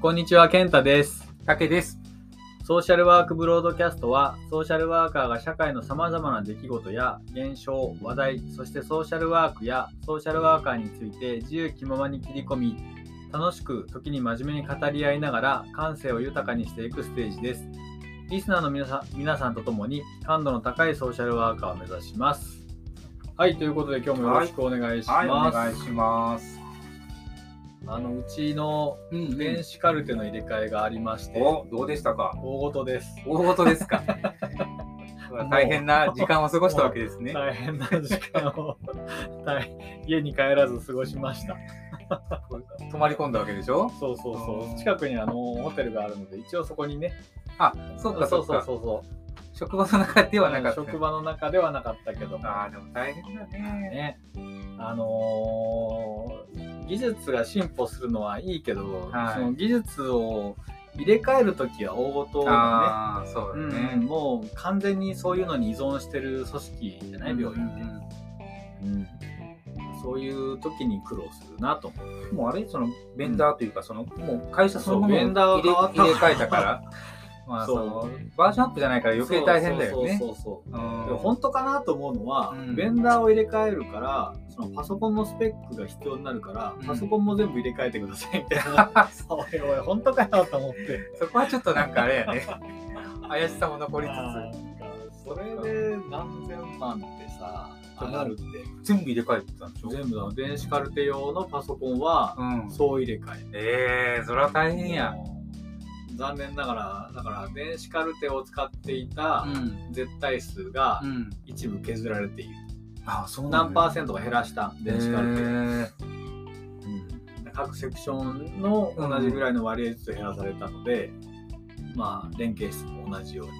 こんにちは、健太です。竹です。ソーシャルワークブロードキャストは、ソーシャルワーカーが社会の様々な出来事や現象、話題、そしてソーシャルワークやソーシャルワーカーについて自由気ままに切り込み、楽しく時に真面目に語り合いながら感性を豊かにしていくステージです。リスナーの皆さん皆さんと共に感度の高いソーシャルワーカーを目指します。はい、ということで今日もよろしくお願いします。はい、お願いします。あのうちのうん電子カルテの入れ替えがありまして、お、どうでしたか？大事です。大事ですか？大変な時間を過ごしたわけですね。大変な時間を 大家に帰らず過ごしました。泊まり込んだわけでしょ？そうそうそうう。ん近くにあのホテルがあるので、一応そこにね。あ、そっかそっか。そうそうそう職場の中で。はなかった。職場の中ではなかったけども。ああ、でも大変だね。ね。あのー技術が進歩するのはいいけど、はい。その技術を入れ替えるときは大事だね。そうだうんね。もう完全にそういうのに依存してる組織じゃない病院って、うんそういう時に苦労するなと。思うもうあれ？そのベンダーというか、そのもう会社そのものそうベンダーがを入れ替えたから、まあそのバージョンアップじゃないから余計大変だよね。そうそう本当かなと思うのは、うん。ベンダーを入れ替えるからそのパソコンのスペックが必要になるから、うん。パソコンも全部入れ替えてくださいみたいな。おいおい本当かよと思って。そこはちょっとなんかあれやね。怪しさも残りなんかそれで何千万ってさ上がるって。つつ、全部入れ替えてたんでしょ？全部だ。電子カルテ用のパソコンはうん。そう入れ替ええ。えー、それは大変や。残念ながらだから電子カルテを使っていたん。絶対数がうん。一部削られている、あ、そう何パーセンントか減らした電子カルテ。を、うん。各セクションの同じぐらいの割合ずつ減らされたので、まあ連携室も同じように。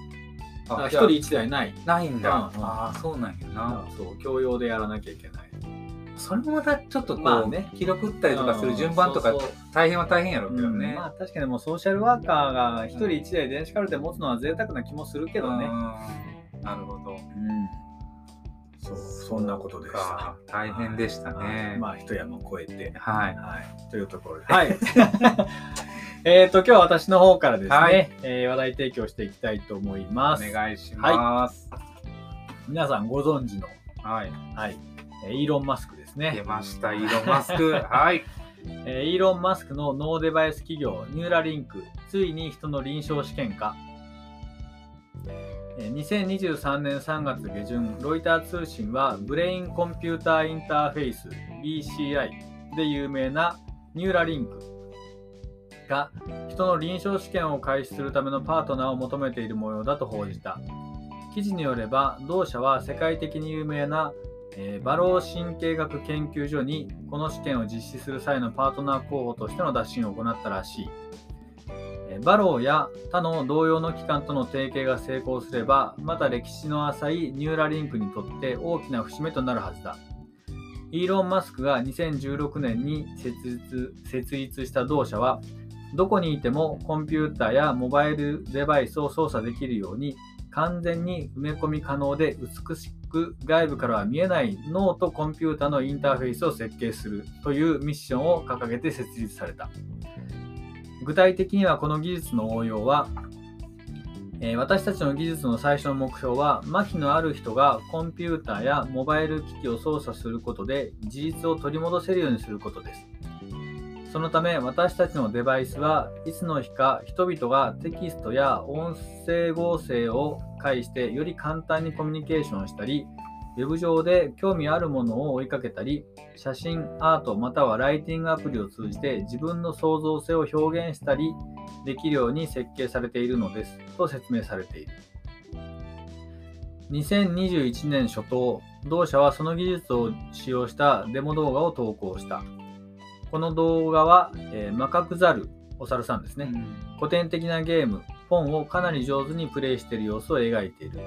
だからあ、一人一人一台ない。ないんだ。うん。ああ、そうなんやな。そう共用でやらなきゃいけないそれもまたちょっとこう、まあね記録ったりとかする順番とか大変は大変やろうけどね。うんまあ確かにもうソーシャルワーカーが一人一台電子カルテ持つのは贅沢な気もするけどね、うんなるほど。そうそんなことでし大変でしたはいね。まあ一山越えてはい。はい、というところで。はい。えっと、今日は私の方からですね、はいえー話題提供していきたいと思いおます。願いします。皆さんご存知の、はい。はい、えーイーロン・マスクです出ね。ました、イーロン・マスク。はい。えーイーロン・マスクのノーデバイス企業、ニューラリンク、ついに人の臨床試験化。えー2023年3月下旬、ロイター通信は、ブレインコンピューターインターフェイス BCI で有名なニューラリンクが人の臨床試験を開始するためのパートナーを求めている模様だと報じた。記事によれば、同社は世界的に有名な、えーバロー神経学研究所にこの試験を実施する際のパートナー候補としての打診を行ったらしい。えーバローや他の同様の機関との提携が成功すれば、また歴史の浅いニューラリンクにとって大きな節目となるはずだ。イーロン・マスクが2016年に設立設立した同社は、どこにいてもコンピューターやモバイルデバイスを操作できるように完全に埋め込み可能で美しく外部からは見えない脳とコンピュータのインターフェースを設計するというミッションを掲げて設立された。具体的にはこの技術の応用は、え私たちの技術の最初の目標は麻痺のある人がコンピューターやモバイル機器を操作することで事実を取り戻せるようにすることです。そのため私たちのデバイスはいつの日か人々がテキストや音声合成を介してより簡単にコミュニケーションしたり、ウェブ上で興味あるものを追いかけたり、写真、アートまたはライティングアプリを通じて自分の創造性を表現したりできるように設計されているのですと説明されている。2021年初頭、同社はその技術を使用したデモ動画を投稿した。この動画は、えーマカクザル、お猿さんですね。古典的なゲーム、ポンをかなり上手にプレイしている様子を描いている。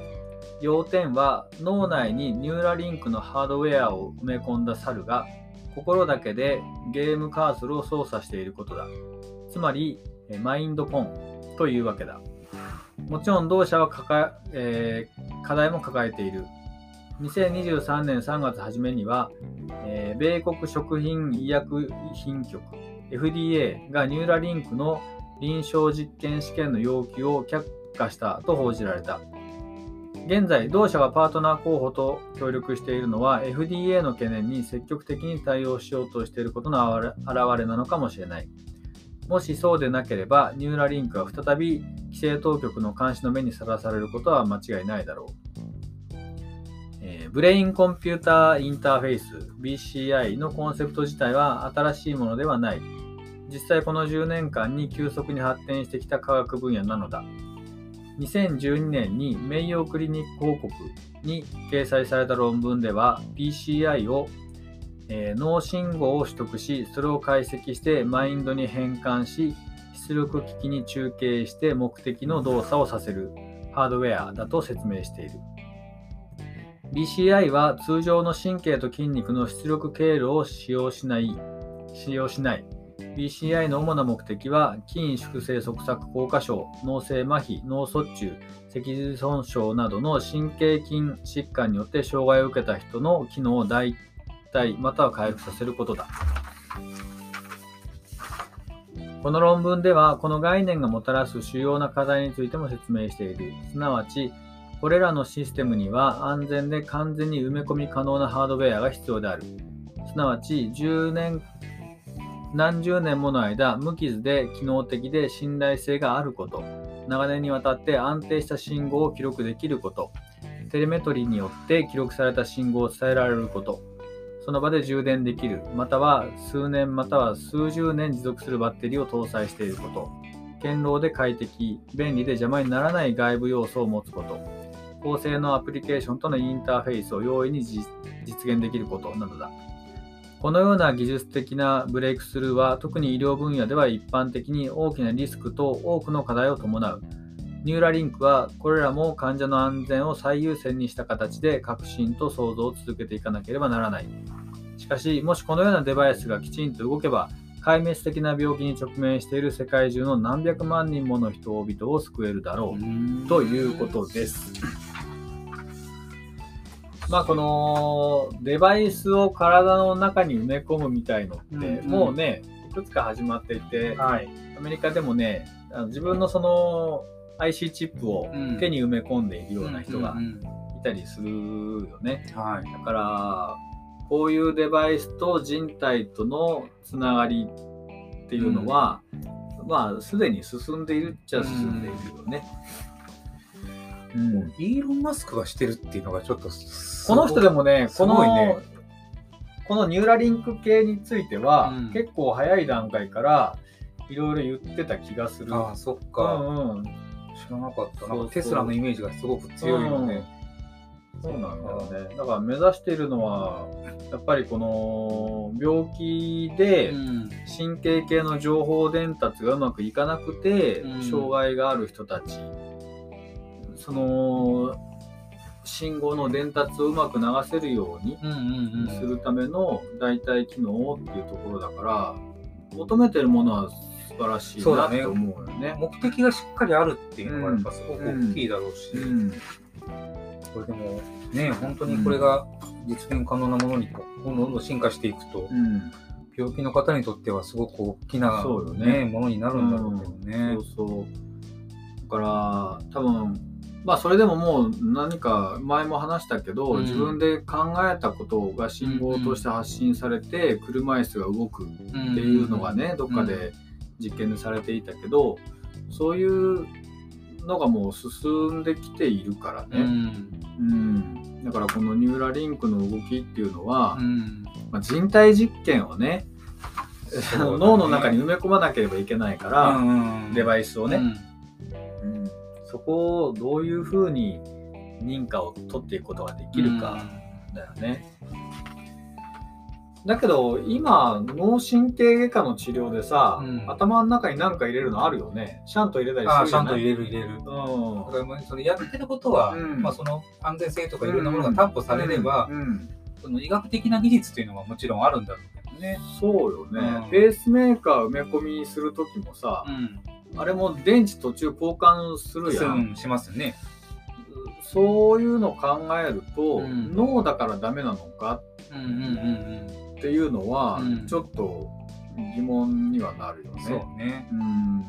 要点は脳内にニューラリンクのハードウェアを埋め込んだ猿が心だけでゲームカーソルを操作していることだ。つまり、マインドポンというわけだ。もちろん同社は抱ええー課題も抱えている。2023年3月初めには、えー米国食品医薬品局 FDA がニューラリンクの臨床実験試験の要求を却下したと報じられた。現在、同社がパートナー候補と協力しているのは FDA の懸念に積極的に対応しようとしていることの表れなのかもしれない。もしそうでなければ、ニューラリンクは再び規制当局の監視の目にさらされることは間違いないだろう。えブレインコンピューターインターフェイス BCI のコンセプト自体は新しいものではない。実際この10年間に急速に発展してきた科学分野なのだ。2012年に名誉クリニック報告に掲載された論文では PCI を、えー脳信号を取得しそれを解析してマインドに変換し出力機器に中継して目的の動作をさせる。ハードウェアだと説明している。BCI は通常の神経と筋肉の出力経路を使用しない使用しない。BCI の主な目的は筋縮性側索硬化症、脳性麻痺、脳卒中、脊髄損傷などの神経筋疾患によって障害を受けた人の機能を代替または回復させることだ。この論文では、この概念がもたらす主要な課題についても説明している。すなわち、これらのシステムには安全で完全に埋め込み可能なハードウェアが必要である。すなわち、10年何十年もの間、無傷で機能的で信頼性があること、長年にわたって安定した信号を記録できること、テレメトリーによって記録された信号を伝えられること、その場で充電できる、または数年または数十年持続するバッテリーを搭載していること、堅牢で快適、便利で邪魔にならない外部要素を持つこと、高性能アプリケーションとのインターフェースを容易に実現できること。などだ。このような技術的なブレイクスルーは特に医療分野では一般的に大きなリスクと多くの課題を伴う。ニューラリンクはこれらも患者の安全を最優先にした形で革新と創造を続けていかなければならない。しかし、もしこのようなデバイスがきちんと動けば、壊滅的な病気に直面している世界中の何百万人もの人々を救えるだろう。ということです。まあこのデバイスを体の中に埋め込むみたいのって、うんうんもうねいくつか始まっていて、はい。アメリカでもねあの自分のその IC チップをうん手に埋め込んでいるような人がいたりするよね。だからこういうデバイスと人体とのつながりっていうのは、まあすでに進んでいるっちゃ進んでいるよね。うんイーロン・マスクがしてるっていうのがちょっとこの人でもね、すこのねこのニューラリンク系については、うん結構早い段階からいろいろ言ってた気がする。ああ、そっうか。んうん、知らなかった。テスラのイメージがすごく強いので。そうなんだよね。だから目指しているのは、やっぱりこの病気でうん神経系の情報伝達がうまくいかなくて、うん障害がある人たち、その信号の伝達をうまく流せるようにうんうんうん。するための代替機能っていうところだから求めてるものは素晴らしいなって思うよね。目的がしっかりあるっていうのがやっぱすごく大きいだろうし、うん。これでもね本当にこれが実現可能なものにどんどんどん進化していくと、うん。病気の方にとってはすごく大きな、ね。ねものになるんだろうけどね。そうそう。だから多分まあそれでももう何か前も話したけど、うん。自分で考えたことが信号として発信されて、車椅子が動くっていうのがね、どっかで実験でされていたけど、そういうのがもう進んできているからうん、うね、ん。うん。だからこのニューラリンクの動きっていうのは、うん。まあ、人体実験をねそうだね。脳の中に埋め込まなければいけないから、うんデバイスをね、うんうんそこをどういうふうに認可を取っていくことができるかだよね。だけど今脳神経外科の治療でさ、うん。頭の中に何か入れるのあるよね。シャント入れたりああちゃんとするじゃない入れる入れる。うん。だからまあそのやってることは、うん。まあ、その安全性とかいろんなものが担保されれば、その医学的な技術っていうのはもちろんあるんだろうね。そうよね、うんペースメーカー埋め込みする時もさ、ん。あれも電池途中交換するやん、うんしますね。そういうのを考えると、うん脳だからダメなのかっていうのは、うんちょっと疑問にはなるようん。ね。そうね。うん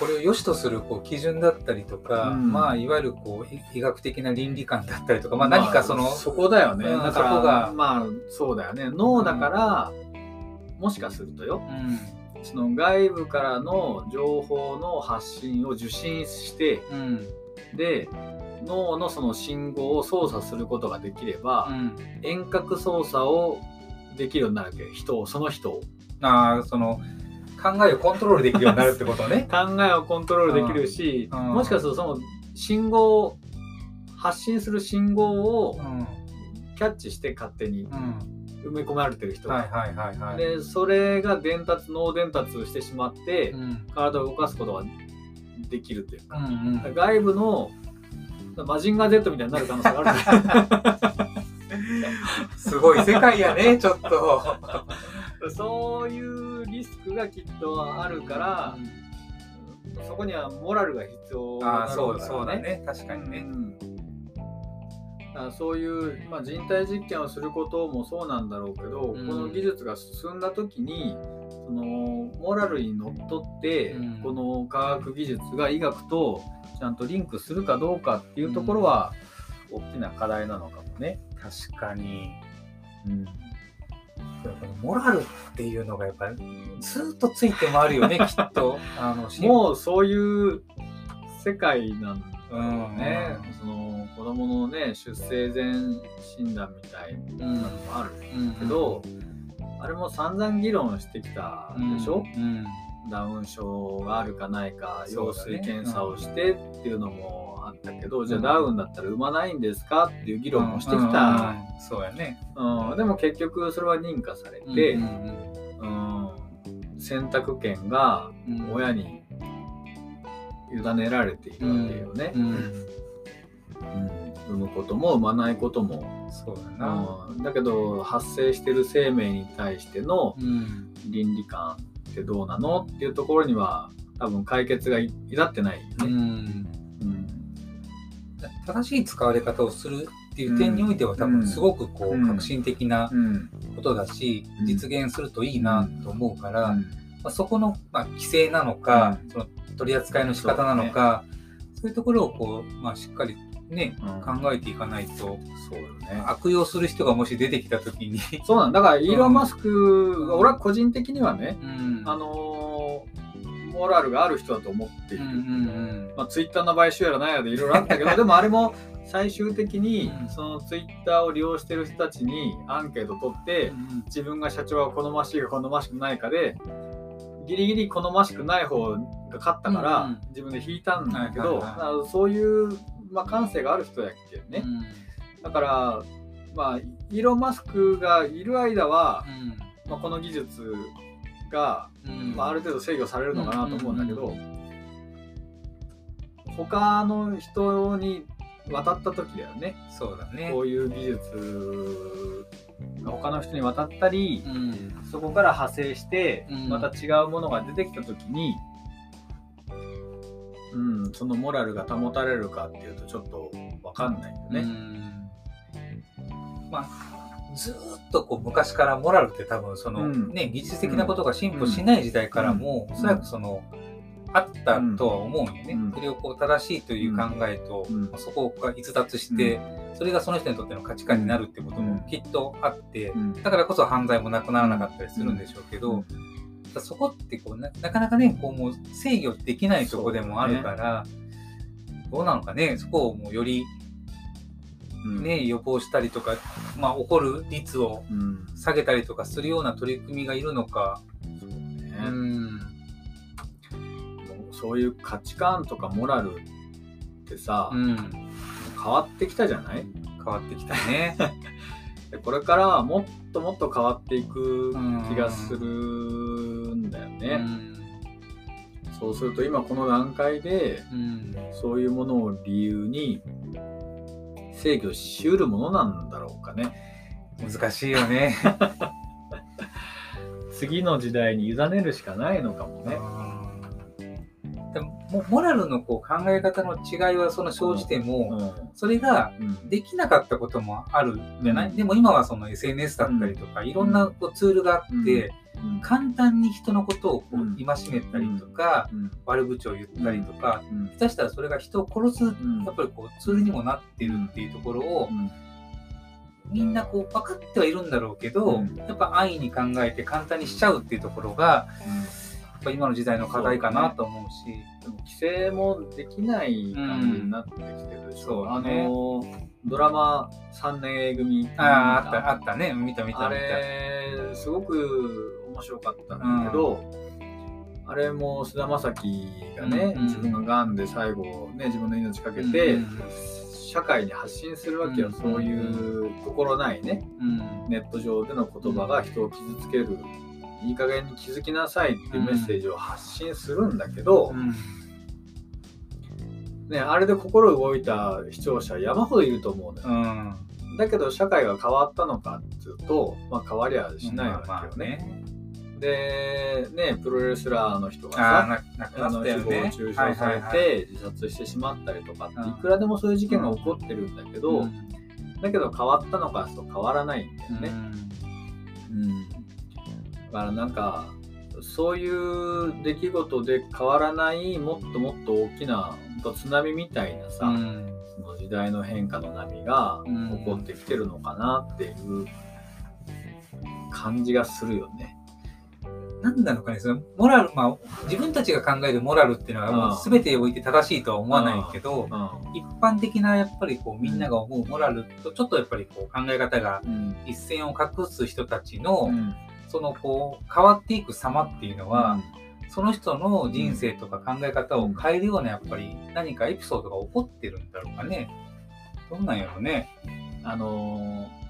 これを良しとするこう基準だったりとか、うん。まあいわゆるこうい医学的な倫理観だったりとか、まあ、何かその、まあそこだよね、うんだからそこが。まあそうだよね。脳だから、もしかするとようん。その外部からの情報の発信を受信してうん。で脳のその信号を操作することができれば、うん、遠隔操作をできるようになるわけ。人をその人を。ああその考えをコントロールできるようになるってことね。考えをコントロールできるし、うん。もしかするとその信号発信する信号をうん。キャッチして勝手にうん。埋め込まれてる人が、はいはいはいはい。でそれが伝達脳伝達してしまって、うん。体を動かすことができるというか、うんうん。外部のマジンガー Z みたいになる可能性がある。すごい世界やね、ちょっと。そういうリスクがきっとあるから、そこにはモラルが必要ああ、そうなのからそうだね、確かにね。うん。だからそういう、まあ、人体実験をすることもそうなんだろうけど、うん。この技術が進んだ時にそのモラルにのっとって、うん。この科学技術が医学とちゃんとリンクするかどうかっていうところは大きな課題なのかもね。確かに。うんモラルっていうのがやっぱりずっとついて回るよね、きっと。あのもうそういう世界なんだうんよね。その子供のね出生前診断みたいなのもあるうん。けど、あれも散々議論してきたでしょ、うん。ダウン症があるかないか羊水検査をしてっていうのもあったけど、じゃあダウンだったら産まないんですかっていう議論もしてきた、そうやね。うん。でも結局それは認可されて、うんうん選択権がうん。親に委ねられているわけよね。うん。うん。産むことも産まないことも、そうだな。うん。だけど発生してる生命に対してのうん。倫理観ってどうなのっていうところには多分解決がい至ってないようね。んうん正しい使われ方をするっていう点においては多分すごくこう革新的なうん。ことだしうん。実現するといいなと思うから、うん。まあ、そこの、まあ、規制なのか、その取り扱いの仕方なのか、そういうところをこう、まあ、しっかりね、うん。考えていかないと、そうよね。悪用する人がもし出てきたときに、そうなんだ。からイーロン・マスクが、うん。俺は個人的にはね、うん。あのーモラルがある人だと思っている。うんうんまあ、ツイッターの買収やら何やらでいろいろあったけど でもあれも最終的にうん。そのツイッターを利用してる人たちにアンケート取ってうん自分が社長は好ましいか好ましくないかでギリギリ好ましくない方が勝ったからうん自分で引いたんだけどそういう、まあ、感性がある人やっけね。だからまあイーロン・マスクがいる間は、まあ、この技術がうん。まあ、ある程度制御されるのかなと思うんだけど、他の人に渡った時だよね。そうだね。こういう技術が他の人に渡ったり、うん。そこから派生してうん。また違うものが出てきた時に、うん、そのモラルが保たれるかっていうとちょっと分かんないよね。うん。まあ、ずーっとこう昔からモラルって多分その、うん。ね、技術的なことが進歩しない時代からも、うんおそらくその、あったとは思うんよね。うん。それをこう正しいという考えと、うん。そこが逸脱して、それがその人にとっての価値観になるってこともきっとあって、うん。だからこそ犯罪もなくならなかったりするんでしょうけど、そこってこうななかなかねこうもう制御できないとこでもあるから、どうなのかねそこをもうよりうんね、予防したりとか、まあ、起こる率をうん下げたりとかするような取り組みがいるのか。そうねうん。そういう価値観とかモラルってさ、うん。変わってきたじゃない？変わってきたね。でこれからはもっともっと変わっていく気がするんだよね。うん。そうすると今この段階でうん。そういうものを理由に制御しうるものなんだろうかね。難しいよね。次の時代に委ねるしかないのかもね。モラルのこう考え方の違いはその生じても、うん。それがうん。できなかったこともあるんじゃない、うん。でも今はその SNS だったりとか、いろんなこうツールがあって、うん。簡単に人のことをこうん。う戒めたりとか、うん。悪口を言ったりとか、うん。下手したらそれが人を殺すうん。やっぱりこうツールにもなってるっていうところを、うん。みんなこう分かってはいるんだろうけど、うん。やっぱ安易に考えて簡単にしちゃうっていうところがやっぱ今の時代の課題かなと思うしでも規制もできない感じになってきてるでしうあねのドラマ3年 A 組。あああったあったね。見た見たあ見た。れすごく面白かったんだけど、あれも菅田将暉がね、うん自分ががんで最後ね自分の命かけて、うん社会に発信するわけよ、うんそういう心ないね。うん。ネット上での言葉が人を傷つけるいい加減に気づきなさいっていうメッセージを発信するんだけど、うん。ね、あれで心動いた視聴者山ほどいると思うのよ、うん。だけど社会が変わったのかっていうと、まあ、変わりゃしないわまあけよね。ねでねプロレスラーの人ああがさあの誹中傷されて自殺してしまったりとかってうんいくらでもそういう事件が起こってるんだけど、うん。だけど変わったのかと変わらないんだよね。うん、だからなんかそういう出来事で変わらないもっともっと大きな津波みたいなさ、うん。その時代の変化の波がうん。起こってきてるのかなっていう感じがするよね。なんなのかね、そのモラル、まあ、自分たちが考えるモラルっていうのは、もう全てにおいて正しいとは思わないけど、一般的なやっぱりこうみんなが思うモラルとちょっとやっぱりこう考え方がうん。一線を画す人たちの、うんそのこう変わっていく様っていうのは、その人の人生とか考え方を変えるようなやっぱり何かエピソードが起こってるんだろうかね。どんなんやろうね。あのー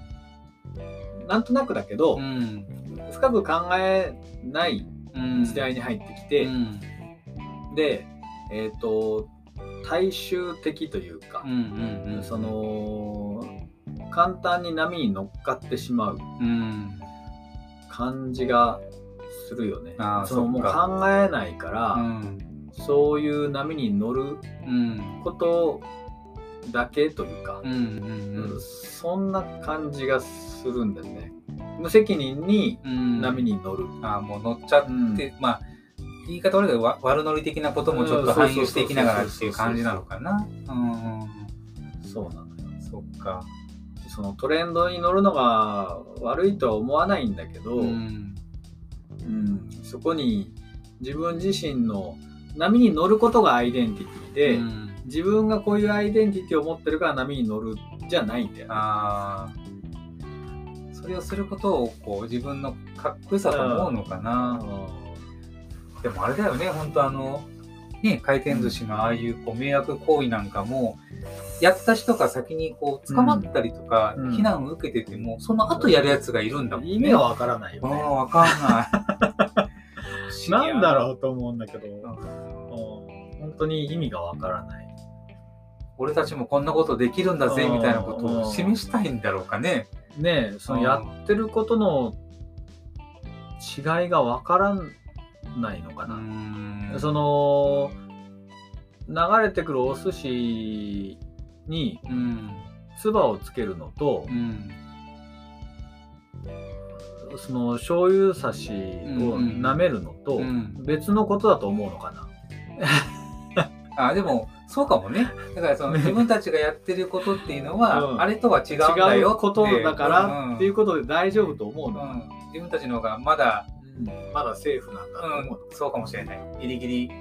なんとなくだけど、ん。深く考えないうん時代に入ってきて、うんで、えっ、と、大衆的というかうん、うんうんその、簡単に波に乗っかってしまううん感じがするよね。そのもう考えないから、うんそういう波に乗るうんことだけというか、うんうんそんな感じがするんだよね。無責任にうん波に乗る。あーもう乗っちゃって、まあ言い方悪いけどわ悪乗り的なこともちょっと反映していきながらっていう感じなのかな。うんそうなのよ。そっか。そのトレンドに乗るのが悪いとは思わないんだけど、うん。うん。そこに自分自身の波に乗ることがアイデンティティで、うん。自分がこういうアイデンティティを持ってるから波に乗るじゃないんだよね。あー。それをすることをこう自分のかっこよさと思うのかな。でもあれだよね、本当あの、ね、回転寿司のああいうこう迷惑行為なんかも、やった人が先にこう捕まったりとか、うん避難を受けてても、その後やるやつがいるんだもんね。意味はわからないよね。わかんない。なんだう。ろうと思うんだけど、うん本当に意味がわからない。俺たちもこんなことできるんだぜ、うんみたいなことを示したいんだろうかね。ねえそのうんやってることの違いがわからないのかうな。んその流れてくるお寿司にうん。唾をつけるのとう、ん。その醤油差しを舐めるのとうん別のことだと思うのかな。あでもそうかもねだからそのね自分たちがやってることっていうのは、うんあれとは違うんだよ違うことだからっていうこことで大丈夫と思うと、の。うん自分たちの方がまだ、まだセーフなんだと思うのうん、そうかもしれない。ギリギリ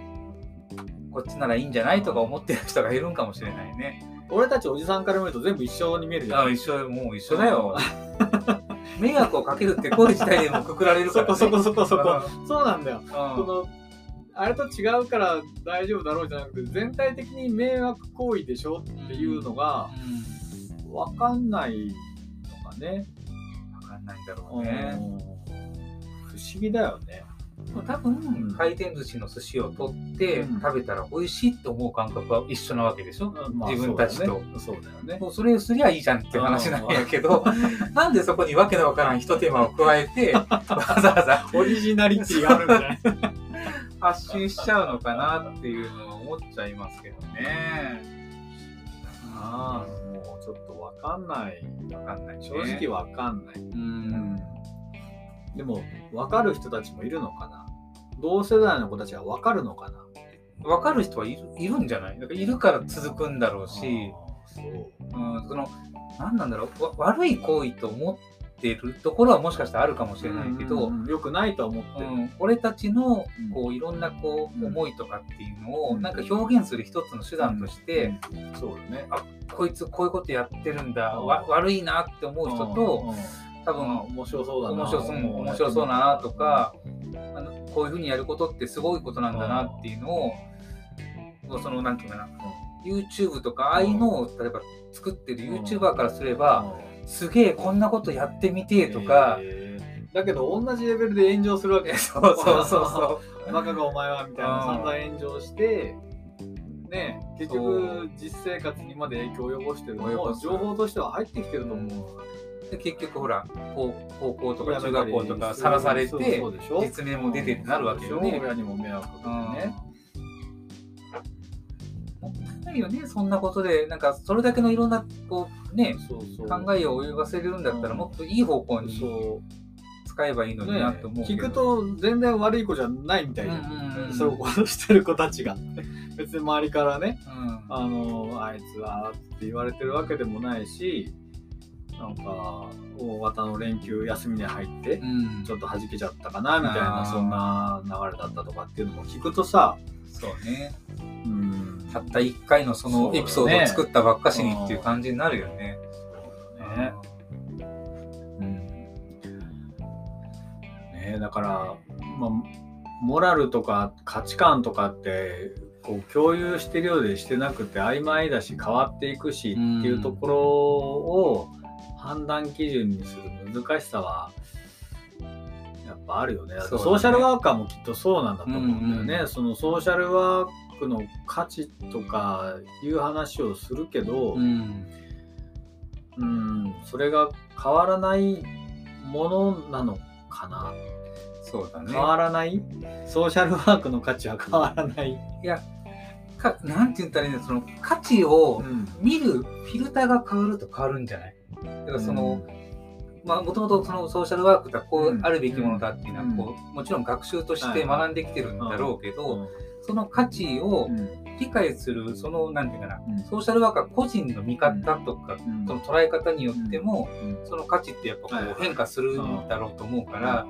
こっちならいいんじゃないとか思ってる人がいるんかもしれないね。俺たちおじさんから見ると全部一緒に見えるじゃん。あ一緒もう一緒だよ。迷惑をかけるって行為自体でもくくられるから、ね、そこそこそこそこ。うそうなんだよ。ん。そのあれと違うから大丈夫だろうじゃなくて全体的に迷惑行為でしょっていうのが分かんないのかね。分かんないんだろうね、思議だよね。多分ん回転寿司の寿司を取ってうん食べたら美味しいと思う感覚は一緒なわけでしょ、まあ自分たちとそうだよね。もうそれすりゃいいじゃんっていう話なんやけど、なんでそこにわけのわからん一手間を加えて、わざわざ、オリジナリティがあるんじゃない 発信しちゃうのかなっていうのは思っちゃいますけどね。ああもうちょっとわかんないわかんない、ね。正直わかんない、うん。でもわかる人たちもいるのかな？同世代の子たちはわかるのかな？わかる人はいるいるんじゃない？だからいるから続くんだろうし、そう。うん、その、何なんだろう？わ悪い行為と思ってるところはもしかしたらあるかもしれないけど、うんうんよくないとは思ってる、うん、俺たちのうん。こういろんなこう思いとかっていうのをうん。なんか表現する一つの手段として、うん。そうだね。こいつこういうことやってるんだ、悪いなって思う人と、うん多分あ面白そうだな。面白そううん面白そうだなとかあのこういうふうにやることってすごいことなんだなっていうのを、そのなんていうかな。YouTube とかああいうのを例えば作ってる YouTuber からすれば、すげえこんなことやってみてえとか、えー。だけど同じレベルで炎上するわけ。そうそうそう。そうバカがお前はみたいなうん。散々炎上してね結局実生活にまで影響を及ぼしてるのも情報としては入ってきてると思う、で結局ほら高高校とか中学校とかさらされて実名も出てってなるわけよね。も迷惑かけてね、もったいないよねそんなことで。なんかそれだけのいろんなこうねそうそう。考えを及ばせるんだったらうん。もっといい方向にそ使えばいいのう、にねなと思うけど、聞くと全然悪い子じゃないみたいな、うんうんうんそういうことしてる子たちが。別に周りからねうん。あのあいつはって言われてるわけでもないしなんか大型の連休休みに入ってうん。ちょっと弾けちゃったかなみたいなそんな流れだったとかっていうのも聞くとさそうね。うん。たった1回のそのエピソードを作ったばっかしにっていう感じになるよね。ね。うん。ねだからまあモラルとか価値観とかってこう共有してるようでしてなくて曖昧だし変わっていくしっていうところを判断基準にする難しさはやっぱあるよね。ねソーシャルワーカーもきっとそうなんだと思うんだよね。うんうそのソーシャルワークの価値とかいう話をするけど、うんうん、それが変わらないものなのかな。そうだね変。わらない？ソーシャルワークの価値は変わらない。いやかなんて言ったらいいんだその価値をん、見るフィルターが変わると変わるんじゃない？だからその、まあもともとそのソーシャルワークがこううん。あるべきものだっていうのはうん。こうもちろん学習として学んできてるんだろうけうど、ん。その価値をうん。理解するそのなんていうかな、うん。ソーシャルワーカー個人の見方とか、うん。その捉え方によっても、うん。その価値ってやっぱこはいう変化するんだろうと思うから、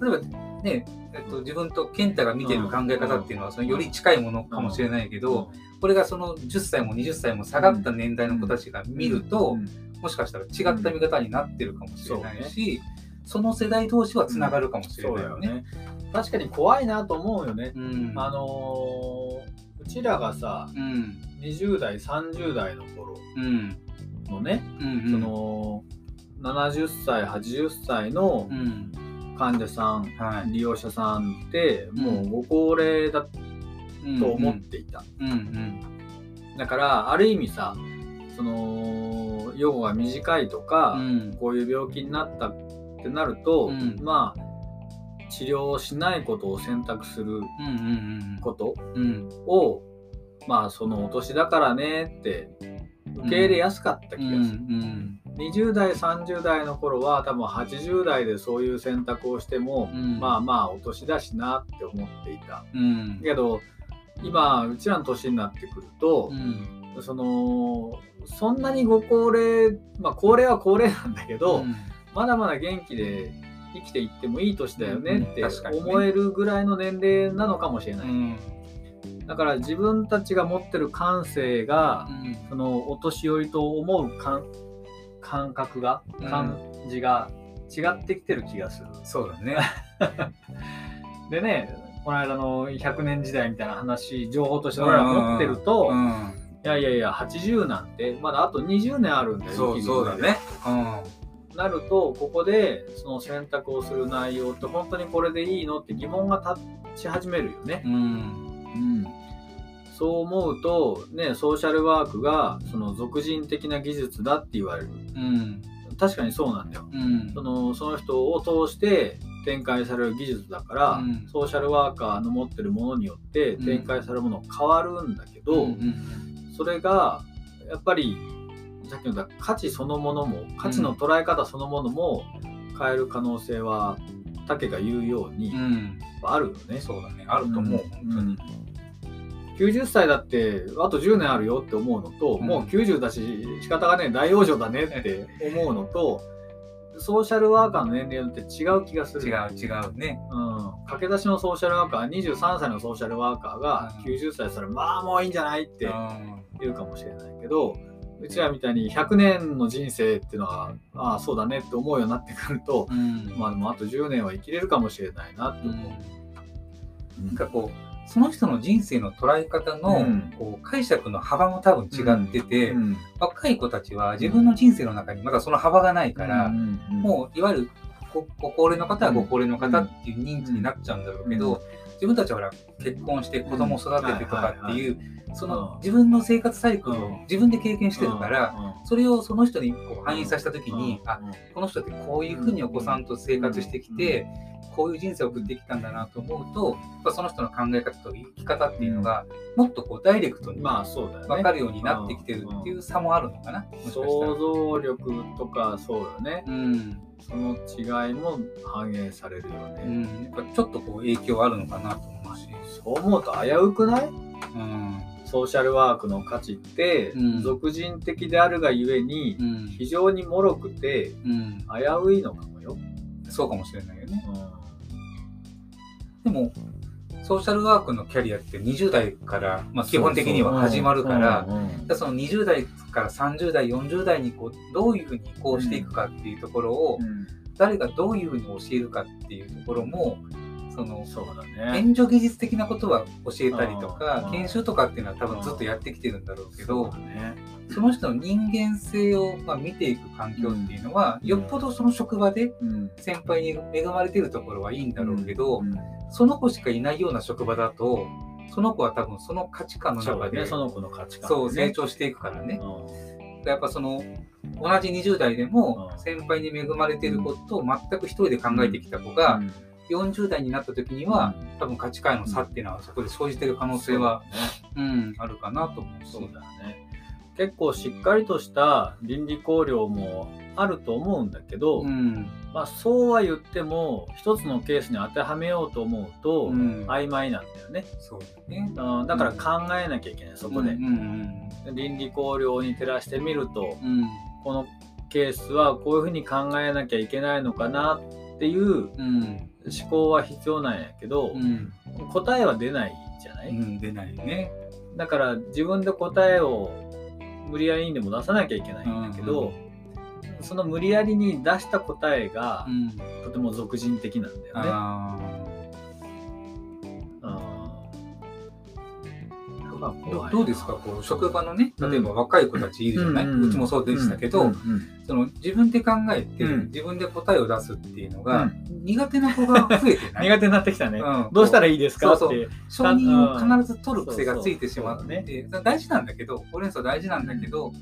例えばね、えっと、自分と健太が見てる考え方っていうのはそのより近いものかもしれないけど、これがその10歳も20歳も下がった年代の子たちが見ると、うん。もしかしたら違った見方になってるかもしれないし、その世代同士はつながるかもしれないよね。だよね。確かに怖いなと思うよね。うん。あのーうちらがさ、うん。20代、30代の頃うん。のね、うんその、70歳、80歳のうん患者さん、はい。利用者さんって、もうんうご高齢だうんと思っていた。うんうんだから、ある意味さ、その、予後が短いとか、うん。こういう病気になったってなると、うん。まあ、治療をしないことを選択するうんうんことうん。うん。を、まあ、そのお年だからねって受け入れやすかった気うんがする。20代、30代の頃は多分80代でそういう選択をしても、うん。まあまあお年だしなって思っていた。うん。けど、今、うちらの年になってくるとう、ん。その、そんなにご高齢、まあ高齢は高齢なんだけど、うん。まだまだ元気で生きていってもいい年だよねって思えるぐらいの年齢なのかもしれない。うん。だから自分たちが持ってる感性が、そのお年寄りと思う感感覚が、うん感じが違ってきてる気がする。そうだね。でね、この間の100年時代みたいな話、情報として俺ら持ってると、うんいやいやいや、80なんて、まだあと20年あるんだよ、そうそうだね。なると、ここでその選択をする内容って本当にこれでいいのって疑問が立ち始めるよね。うん。うん、そう思うと、ね、ソーシャルワークがその俗人的な技術だって言われる。うん。確かにそうなんだよ。うんそのその人を通して展開される技術だから、うんソーシャルワーカーの持ってるものによってうん展開されるもの変わるんだけど、うんうんそれがやっぱりさっきの言った価値そのものも価値の捉え方そのものも変える可能性は竹が言うようにあるよね。そうだねあると思う、うん本当に、90歳だってあと10年あるよって思うのと、うん。もう90だし仕方がねえ大往生だねって思うのとソーシャルワーカーの年齢によって違う気がする。違う違うね。うん、駆け出しのソーシャルワーカー23歳のソーシャルワーカーがうん。90歳したらまあもういいんじゃないってうん。言うかもしれないけどうちらみたいに100年の人生っていうのはああそうだねって思うようになってくると、うん。まあでもあと10年は生きれるかもしれないなって思う。なんかこうその人の人生の捉え方の、うん。こう解釈の幅も多分違ってて、うん。若い子たちは自分の人生の中にまだその幅がないから、もういわゆるごご高齢の方はご高齢の方っていう認知になっちゃうんだろうけど、うん。自分たちはほら結婚して子供育ててとかっていう、そうん。の自分の生活サイクルをうん。自分で経験してるから、うん。それをその人にこう反映させた時に、あうん。この人ってこういうふうにお子さんと生活してきて、こういう人生を送ってきたんだなと思うと、やっぱその人の考え方と生き方っていうのが、もっとこうダイレクトにまあそうだよね。分かるようになってきてるっていう差もあるのかな。もしかしたら想像力とかそうよね。うんその違いも反映されるよね。うん、やっぱちょっとこう影響あるのかなと思うし。そう思うと危うくない？うんソーシャルワークの価値って、うん俗人的であるがゆえにうん非常に脆くてうん、危ういのかもよ。そうかもしれないよね。うんでも、ソーシャルワークのキャリアって20代から、まあ、基本的には始まるから、その20代から30代、40代にこうどういうふうに移行していくかっていうところを、うん。誰がどういうふうに教えるかっていうところも、そのそうだね。援助技術的なことは教えたりとかう、ん研修とかっていうのは多分ずっとやってきてるんだろうけそど。その人の人間性をまあ見ていく環境っていうのは、うんよっぽどその職場でうん先輩に恵まれてるところはいいんだろうけど、うんその子しかいないような職場だと、その子は多分その価値観の中で、その子の価値観、そう、成ね。長していくからね。うんやっぱその、同じ20代でもうん先輩に恵まれていることを全く一人で考えてきた子が、40代になった時には、多分価値観の差っていうのはそこで生じてる可能性は、うん、あるかなと思うし。そうだよね。結構しっかりとした倫理考慮もあると思うんだけど、うん。まあ、そうは言っても一つのケースに当てはめようと思うと、うん曖昧なんだよね、そうだね。うん、だから考えなきゃいけないそこで、うんうん倫理考慮に照らしてみるとうん。うんこのケースはこういうふうに考えなきゃいけないのかなっていううん。思考は必要なんやけど、うん。答えは出ないじゃない、うん。出ないね。だから自分で答えを無理やりにでも出さなきゃいけないんだけど、その無理やりに出した答えがうん。とても俗人的なんだよね。あうんあ。どどうですか？こう職場のね、例えば若い子たちいるじゃない、うんうちもそうでしたけど、うんうん。その自分で考えて、うん。自分で答えを出すっていうのが、うん。苦手な子が増えてない。苦手になってきたね。うん。どうしたらいいですか？そうって。承認を必ず取る癖がついてしまって、大事なんだけど、ほうれん草大事なんだけど、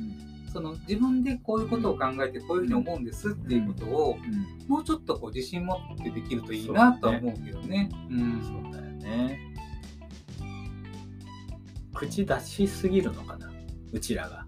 その自分でこういうことを考えてこういうふうに思うんですっていうことを、うん。もうちょっとこう自信持ってできるといいなとは思うけどね。うん。そうだよね。口出しすぎるのかな？うちらが。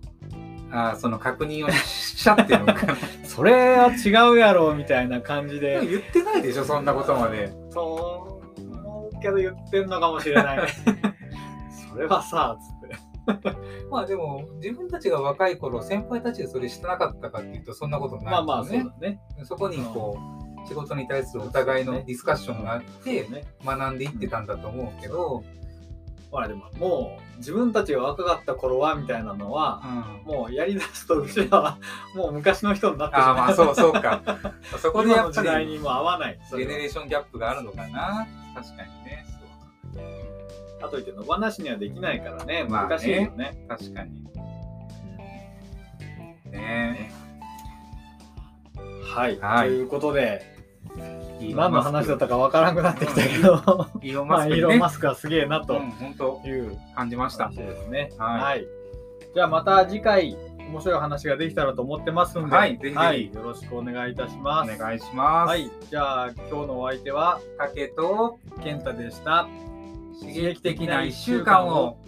ああ、その確認をしちゃってるのかな？それは違うやろみたいな感じで。言ってないでしょ、そんなことまで。そう思うけど言ってんのかもしれない。それはさ、つって。まあでも、自分たちが若い頃、先輩たちでそれしてなかったかっていうと、そんなことない、ね。まあまあ、そうだね。そこにこう、仕事に対するお互いのディスカッションがあって、ね。学んでいってたんだと思うけど、ほらでももう自分たちが若かった頃はみたいなのはうん。もうやりだすとうちらは もう昔の人になってしああ、まあそうそうか。そこでやっぱり、代にも合わない。ジェネレーションギャップがあるのかな。確かにね。かといって野放しにはできないからねまあね難しいよね。確かに。ねはい、はいということでえ。何の話だったかわからなくなってきたけど、イーロンまあマスク、ね。イーロン・マスクはすげえなとうん、本当いう感じました話。ですね。はいじゃあまた次回、面白い話ができたらと思ってますんで、はいぜひはいよろしくお願いいたしおます。願いします。はい、じゃあ今日のお相手は竹と健太でした。刺激的な1週間を。